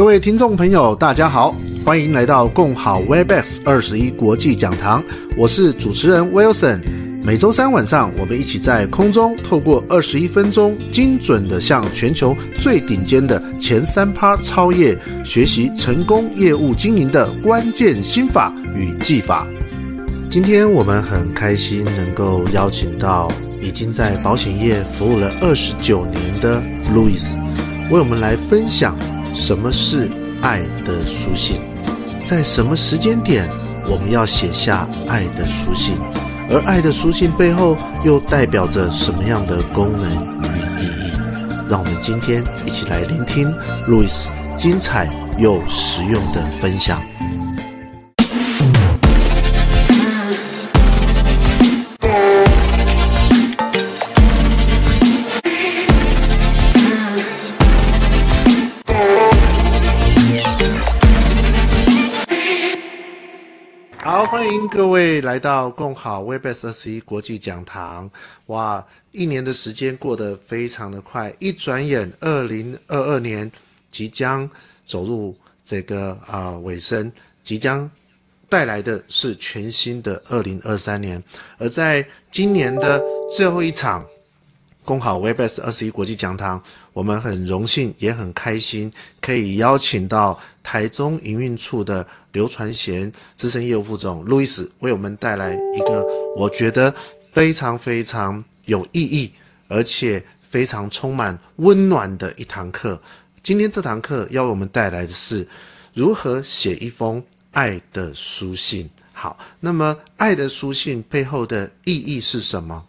各位听众朋友，大家好，欢迎来到共好 Webex 二十一国际讲堂，我是主持人 Wilson。每周三晚上，我们一起在空中透过二十一分钟，精准的向全球最顶尖的前三趴超业学习成功业务经营的关键心法与技法。今天我们很开心能够邀请到已经在保险业服务了二十九年的 Louis，为我们来分享。什么是爱的书信？在什么时间点我们要写下爱的书信？而爱的书信背后又代表着什么样的功能与意义？让我们今天一起来聆听路易斯精彩又实用的分享。欢迎各位来到共好 Webex 二十一国际讲堂。哇，一年的时间过得非常的快，一转眼，二零二二年即将走入这个啊、尾声，即将带来的是全新的二零二三年。而在今年的最后一场共好 Webex 二十一国际讲堂。我们很荣幸，也很开心，可以邀请到台中营运处的刘传贤资深业务副总路易斯，为我们带来一个我觉得非常非常有意义，而且非常充满温暖的一堂课。今天这堂课要为我们带来的是如何写一封爱的书信。好，那么爱的书信背后的意义是什么？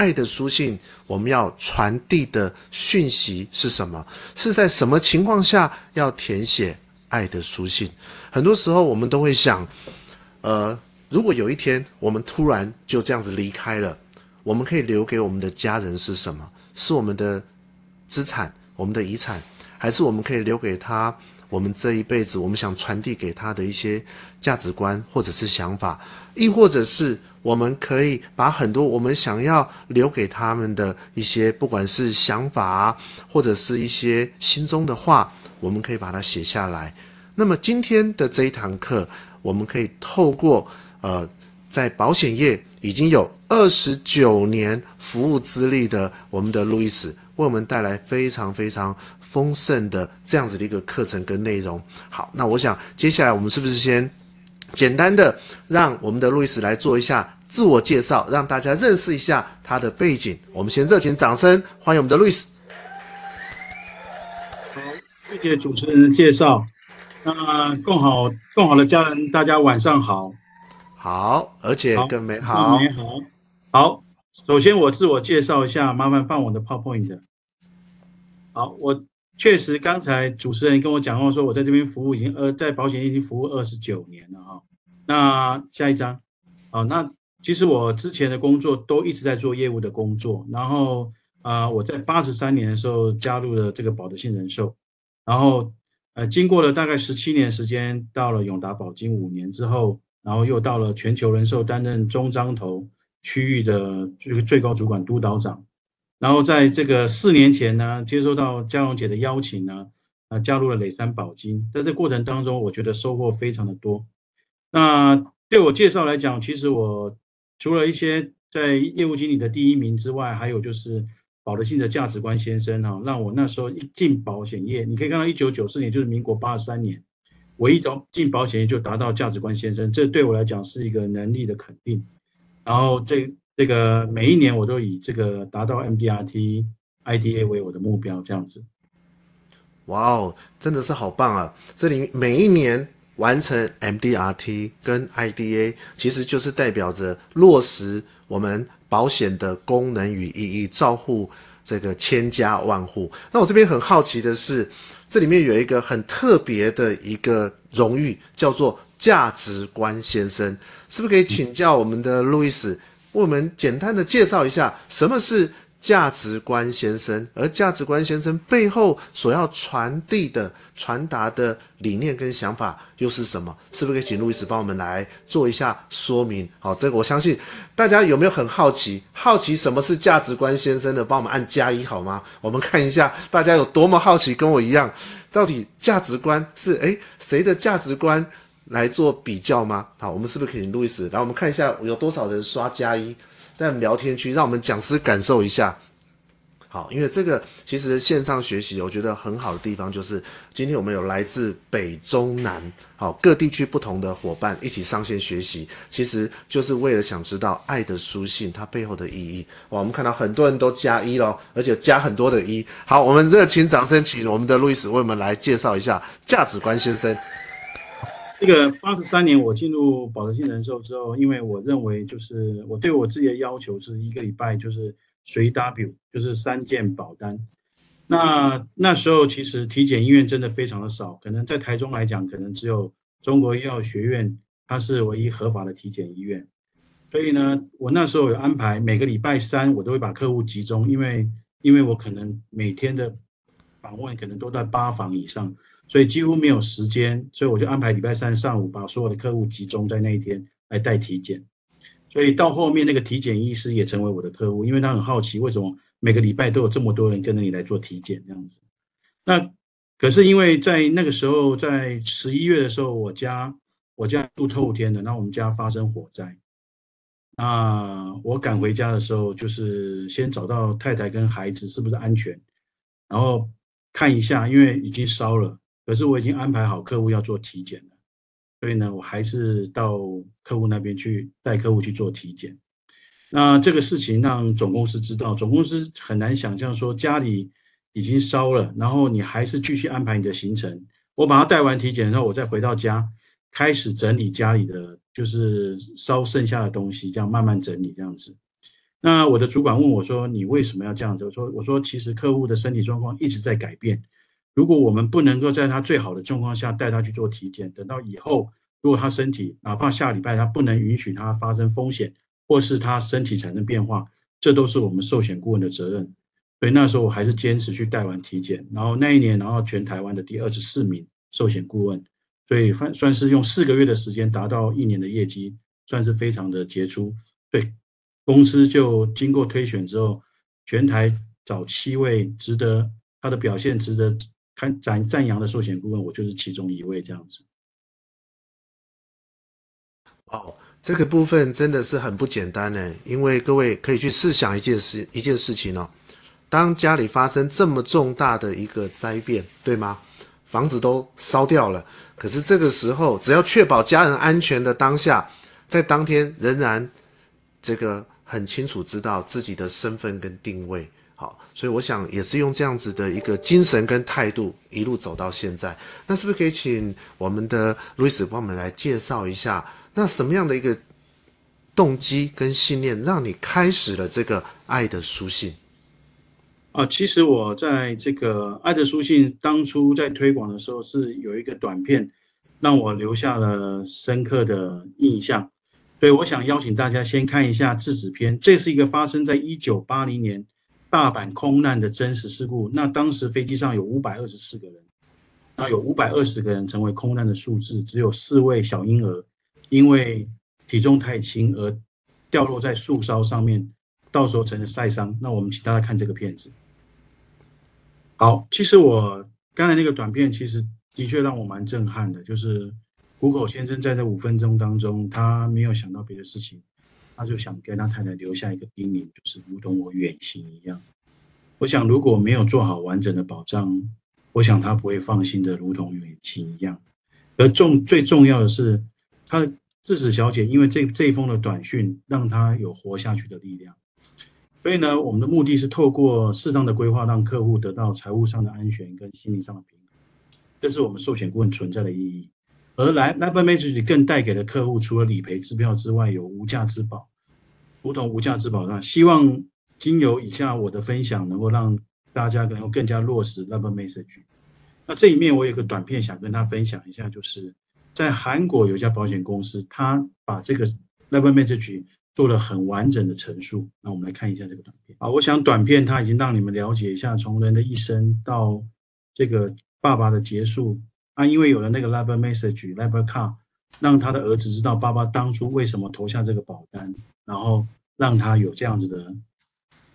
爱的书信，我们要传递的讯息是什么？是在什么情况下要填写爱的书信？很多时候我们都会想，呃，如果有一天我们突然就这样子离开了，我们可以留给我们的家人是什么？是我们的资产、我们的遗产，还是我们可以留给他我们这一辈子我们想传递给他的一些价值观或者是想法，亦或者是？我们可以把很多我们想要留给他们的一些，不管是想法啊，或者是一些心中的话，我们可以把它写下来。那么今天的这一堂课，我们可以透过呃，在保险业已经有二十九年服务资历的我们的路易斯，为我们带来非常非常丰盛的这样子的一个课程跟内容。好，那我想接下来我们是不是先？简单的让我们的路易斯来做一下自我介绍，让大家认识一下他的背景。我们先热情掌声欢迎我们的路易斯。好，谢谢主持人的介绍。那更好更好的家人，大家晚上好。好，而且更美好。更美好。好，首先我自我介绍一下，麻烦放我的 PowerPoint。好，我。确实，刚才主持人跟我讲过，说我在这边服务已经呃，在保险业已经服务二十九年了哈。那下一张，啊，那其实我之前的工作都一直在做业务的工作。然后啊、我在八十三年的时候加入了这个保德信人寿，然后呃，经过了大概十七年时间，到了永达保金五年之后，然后又到了全球人寿担任中章投区域的这个最高主管督导长。然后在这个四年前呢，接收到嘉荣姐的邀请呢，啊，加入了磊山保金。在这过程当中，我觉得收获非常的多。那对我介绍来讲，其实我除了一些在业务经理的第一名之外，还有就是保德信的价值观先生哈，让我那时候一进保险业，你可以看到一九九四年就是民国八十三年，我一进保险业就达到价值观先生，这对我来讲是一个能力的肯定。然后这。这个每一年我都以这个达到 MDRT IDA 为我的目标，这样子。哇哦，真的是好棒啊！这里每一年完成 MDRT 跟 IDA，其实就是代表着落实我们保险的功能与意义，照护这个千家万户。那我这边很好奇的是，这里面有一个很特别的一个荣誉，叫做价值观先生，是不是可以请教我们的路易斯？为我们简单的介绍一下什么是价值观先生，而价值观先生背后所要传递的、传达的理念跟想法又是什么？是不是可以请路易斯帮我们来做一下说明？好，这个我相信大家有没有很好奇？好奇什么是价值观先生的？帮我们按加一好吗？我们看一下大家有多么好奇，跟我一样。到底价值观是诶谁的价值观来做比较吗？好，我们是不是可以路易斯来我们看一下有多少人刷加一在聊天区，让我们讲师感受一下。好，因为这个其实线上学习，我觉得很好的地方就是，今天我们有来自北中南，好各地区不同的伙伴一起上线学习，其实就是为了想知道爱的书信它背后的意义。哇，我们看到很多人都加一咯，而且加很多的一。好，我们热情掌声，请我们的路易斯为我们来介绍一下价值观先生。这个八十三年我进入保德信人寿之后，因为我认为就是我对我自己的要求是一个礼拜就是。随 W 就是三件保单，那那时候其实体检医院真的非常的少，可能在台中来讲，可能只有中国医药学院，它是唯一合法的体检医院。所以呢，我那时候有安排每个礼拜三，我都会把客户集中，因为因为我可能每天的访问可能都在八房以上，所以几乎没有时间，所以我就安排礼拜三上午把所有的客户集中在那一天来带体检。所以到后面那个体检医师也成为我的客户，因为他很好奇为什么每个礼拜都有这么多人跟着你来做体检这样子。那可是因为在那个时候，在十一月的时候，我家我家住透天的，那我们家发生火灾。那我赶回家的时候，就是先找到太太跟孩子是不是安全，然后看一下，因为已经烧了，可是我已经安排好客户要做体检了。所以呢，我还是到客户那边去带客户去做体检。那这个事情让总公司知道，总公司很难想象说家里已经烧了，然后你还是继续安排你的行程。我把他带完体检，然后我再回到家，开始整理家里的就是烧剩下的东西，这样慢慢整理这样子。那我的主管问我说：“你为什么要这样子？”我说：“我说其实客户的身体状况一直在改变。”如果我们不能够在他最好的状况下带他去做体检，等到以后，如果他身体哪怕下礼拜他不能允许他发生风险，或是他身体产生变化，这都是我们寿险顾问的责任。所以那时候我还是坚持去带完体检，然后那一年，然后全台湾的第二十四名寿险顾问，所以算算是用四个月的时间达到一年的业绩，算是非常的杰出。对，公司就经过推选之后，全台找七位值得他的表现值得。看赞赞扬的寿险顾问，我就是其中一位这样子。哦，这个部分真的是很不简单呢，因为各位可以去试想一件事，一件事情哦，当家里发生这么重大的一个灾变，对吗？房子都烧掉了，可是这个时候，只要确保家人安全的当下，在当天仍然这个很清楚知道自己的身份跟定位。好，所以我想也是用这样子的一个精神跟态度一路走到现在。那是不是可以请我们的路易斯帮我们来介绍一下，那什么样的一个动机跟信念让你开始了这个爱的书信？啊，其实我在这个爱的书信当初在推广的时候，是有一个短片让我留下了深刻的印象。所以我想邀请大家先看一下制止片，这是一个发生在一九八零年。大阪空难的真实事故，那当时飞机上有五百二十四个人，那有五百二十个人成为空难的数字，只有四位小婴儿因为体重太轻而掉落在树梢上面，到时候成了晒伤。那我们请大家看这个片子。好，其实我刚才那个短片其实的确让我蛮震撼的，就是谷口先生在这五分钟当中，他没有想到别的事情。他就想跟他太太留下一个叮咛，就是如同我远行一样。我想如果没有做好完整的保障，我想他不会放心的如同远行一样。而重最重要的是，他智子小姐因为这这一封的短讯，让他有活下去的力量。所以呢，我们的目的是透过适当的规划，让客户得到财务上的安全跟心理上的平衡。这是我们寿险顾问存在的意义。而来 LifeMessage 更带给了客户，除了理赔支票之外，有无价之宝。如同无价之宝那，希望经由以下我的分享，能够让大家能够更加落实 LifeMessage。那这一面我有个短片想跟他分享一下，就是在韩国有一家保险公司，他把这个 LifeMessage 做了很完整的陈述。那我们来看一下这个短片。啊，我想短片它已经让你们了解一下，从人的一生到这个爸爸的结束啊，因为有了那个 l i v e message、l i v e card，让他的儿子知道爸爸当初为什么投下这个保单。然后让他有这样子的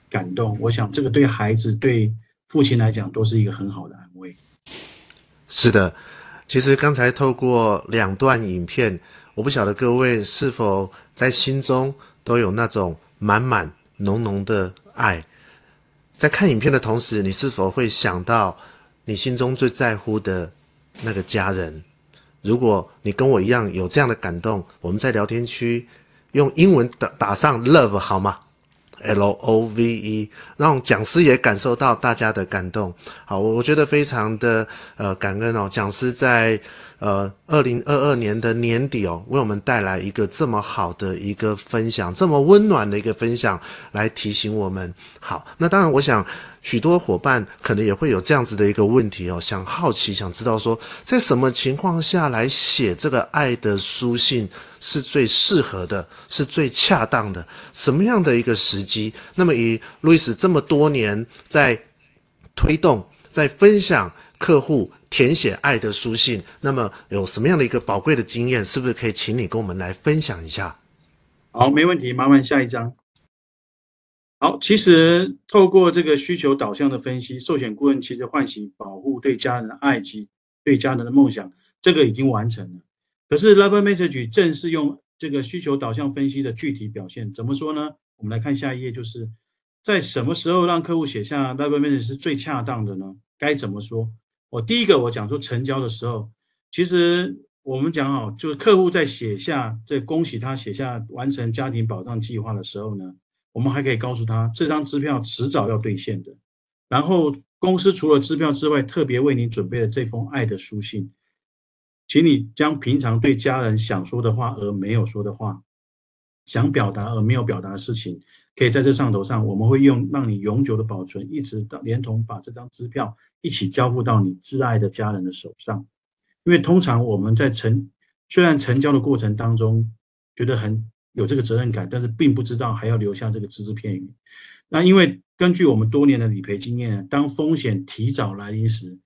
感动，我想这个对孩子、对父亲来讲都是一个很好的安慰。是的，其实刚才透过两段影片，我不晓得各位是否在心中都有那种满满浓浓的爱。在看影片的同时，你是否会想到你心中最在乎的那个家人？如果你跟我一样有这样的感动，我们在聊天区用英文打打上 love 好吗？L O V E，让讲师也感受到大家的感动。好，我我觉得非常的呃感恩哦。讲师在呃二零二二年的年底哦，为我们带来一个这么好的一个分享，这么温暖的一个分享，来提醒我们。好，那当然，我想。许多伙伴可能也会有这样子的一个问题哦，想好奇，想知道说，在什么情况下来写这个爱的书信是最适合的，是最恰当的？什么样的一个时机？那么以路易斯这么多年在推动、在分享客户填写爱的书信，那么有什么样的一个宝贵的经验？是不是可以请你跟我们来分享一下？好，没问题，麻烦下一张。好，其实透过这个需求导向的分析，寿险顾问其实唤醒保护对家人的爱及对家人的梦想，这个已经完成了。可是 Love Message 正是用这个需求导向分析的具体表现，怎么说呢？我们来看下一页，就是在什么时候让客户写下 Love Message 是最恰当的呢？该怎么说？我第一个我讲说成交的时候，其实我们讲好，就是客户在写下，在恭喜他写下完成家庭保障计划的时候呢。我们还可以告诉他，这张支票迟早要兑现的。然后公司除了支票之外，特别为你准备了这封爱的书信，请你将平常对家人想说的话而没有说的话，想表达而没有表达的事情，可以在这上头上，我们会用让你永久的保存，一直到连同把这张支票一起交付到你挚爱的家人的手上。因为通常我们在成虽然成交的过程当中觉得很。有这个责任感，但是并不知道还要留下这个只字片语。那因为根据我们多年的理赔经验，当风险提早来临时，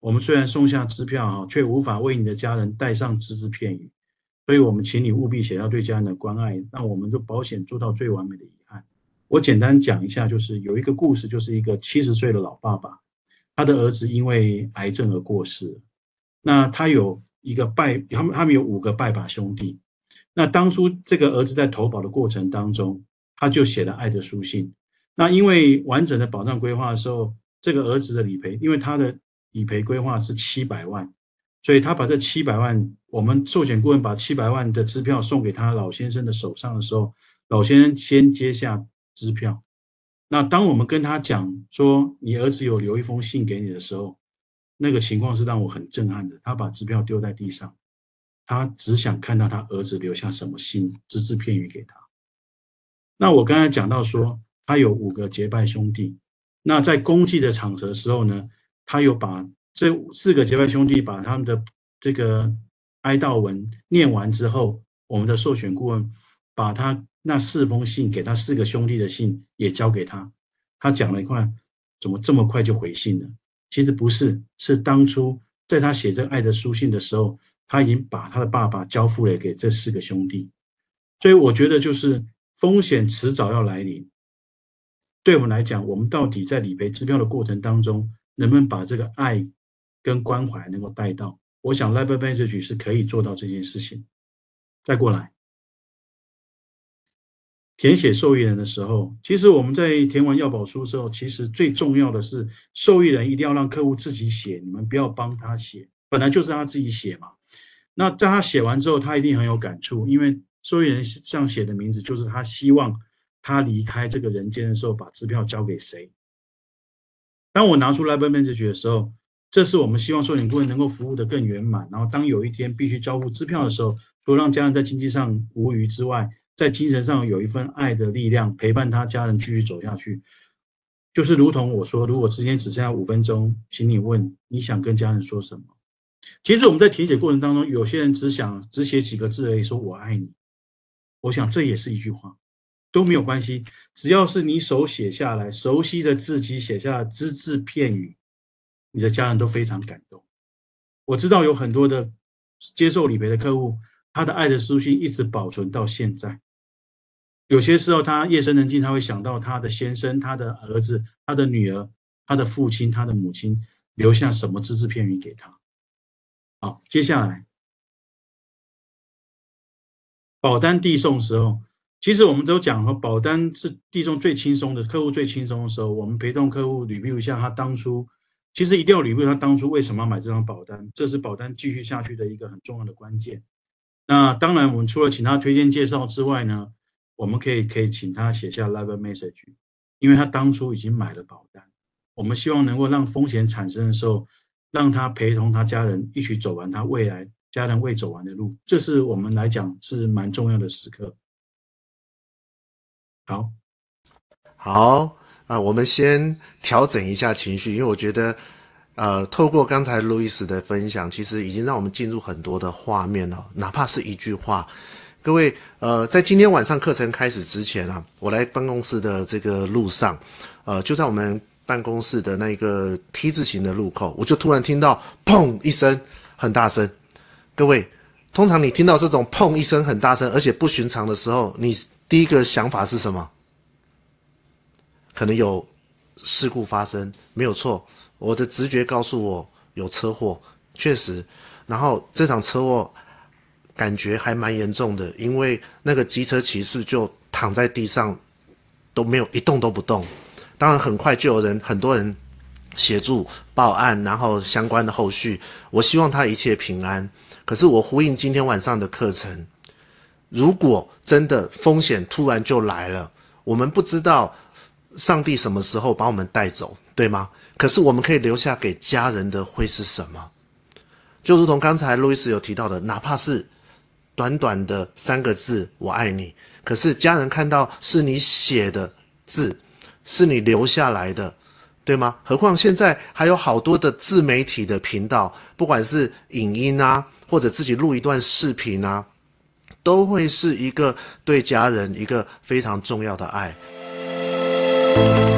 我们虽然送下支票哈，却无法为你的家人带上只字片语。所以我们请你务必写下对家人的关爱，让我们的保险做到最完美的遗憾。我简单讲一下，就是有一个故事，就是一个七十岁的老爸爸，他的儿子因为癌症而过世。那他有一个拜，他们他们有五个拜把兄弟。那当初这个儿子在投保的过程当中，他就写了爱的书信。那因为完整的保障规划的时候，这个儿子的理赔，因为他的理赔规划是七百万，所以他把这七百万，我们寿险顾问把七百万的支票送给他老先生的手上的时候，老先生先接下支票。那当我们跟他讲说，你儿子有留一封信给你的时候，那个情况是让我很震撼的。他把支票丢在地上。他只想看到他儿子留下什么信，只字片语给他。那我刚才讲到说，他有五个结拜兄弟。那在公祭的场合的时候呢，他有把这四个结拜兄弟把他们的这个哀悼文念完之后，我们的授权顾问把他那四封信给他四个兄弟的信也交给他。他讲了一块，怎么这么快就回信了？其实不是，是当初在他写这爱的书信的时候。他已经把他的爸爸交付了给这四个兄弟，所以我觉得就是风险迟早要来临。对我们来讲，我们到底在理赔支票的过程当中，能不能把这个爱跟关怀能够带到？我想 Life Message 是可以做到这件事情。再过来，填写受益人的时候，其实我们在填完要保书之后，其实最重要的是受益人一定要让客户自己写，你们不要帮他写，本来就是他自己写嘛。那在他写完之后，他一定很有感触，因为受益人这样写的名字就是他希望他离开这个人间的时候，把支票交给谁。当我拿出 Life Message 的时候，这是我们希望寿险顾问能够服务得更圆满。然后当有一天必须交付支票的时候，除了让家人在经济上无余之外，在精神上有一份爱的力量陪伴他家人继续走下去。就是如同我说，如果时间只剩下五分钟，请你问你想跟家人说什么。其实我们在填写过程当中，有些人只想只写几个字而已，说“我爱你”。我想这也是一句话，都没有关系，只要是你手写下来，熟悉的字迹写下只字片语，你的家人都非常感动。我知道有很多的接受理赔的客户，他的爱的书信一直保存到现在。有些时候他夜深人静，他会想到他的先生、他的儿子、他的女儿、他的父亲、他的母亲。留下什么只字片语给他。好，接下来保单递送时候，其实我们都讲说，保单是递送最轻松的，客户最轻松的时候，我们陪同客户 review 一下他当初，其实一定要 review 他当初为什么要买这张保单，这是保单继续下去的一个很重要的关键。那当然，我们除了请他推荐介绍之外呢，我们可以可以请他写下 letter message，因为他当初已经买了保单，我们希望能够让风险产生的时候，让他陪同他家人一起走完他未来家人未走完的路，这是我们来讲是蛮重要的时刻。好，好啊，我们先调整一下情绪，因为我觉得，呃，透过刚才路易斯的分享，其实已经让我们进入很多的画面了。哪怕是一句话，各位，呃，在今天晚上课程开始之前啊，我来办公室的这个路上，呃，就在我们办公室的那个 T 字形的路口，我就突然听到砰一声很大声。各位，通常你听到这种砰一声很大声，而且不寻常的时候，你。第一个想法是什么？可能有事故发生，没有错。我的直觉告诉我有车祸，确实。然后这场车祸感觉还蛮严重的，因为那个机车骑士就躺在地上，都没有一动都不动。当然，很快就有人，很多人协助报案，然后相关的后续。我希望他一切平安。可是我呼应今天晚上的课程。如果真的风险突然就来了，我们不知道上帝什么时候把我们带走，对吗？可是我们可以留下给家人的会是什么？就如同刚才路易斯有提到的，哪怕是短短的三个字“我爱你”，可是家人看到是你写的字，是你留下来的，对吗？何况现在还有好多的自媒体的频道，不管是影音啊，或者自己录一段视频啊。都会是一个对家人一个非常重要的爱。Thank you.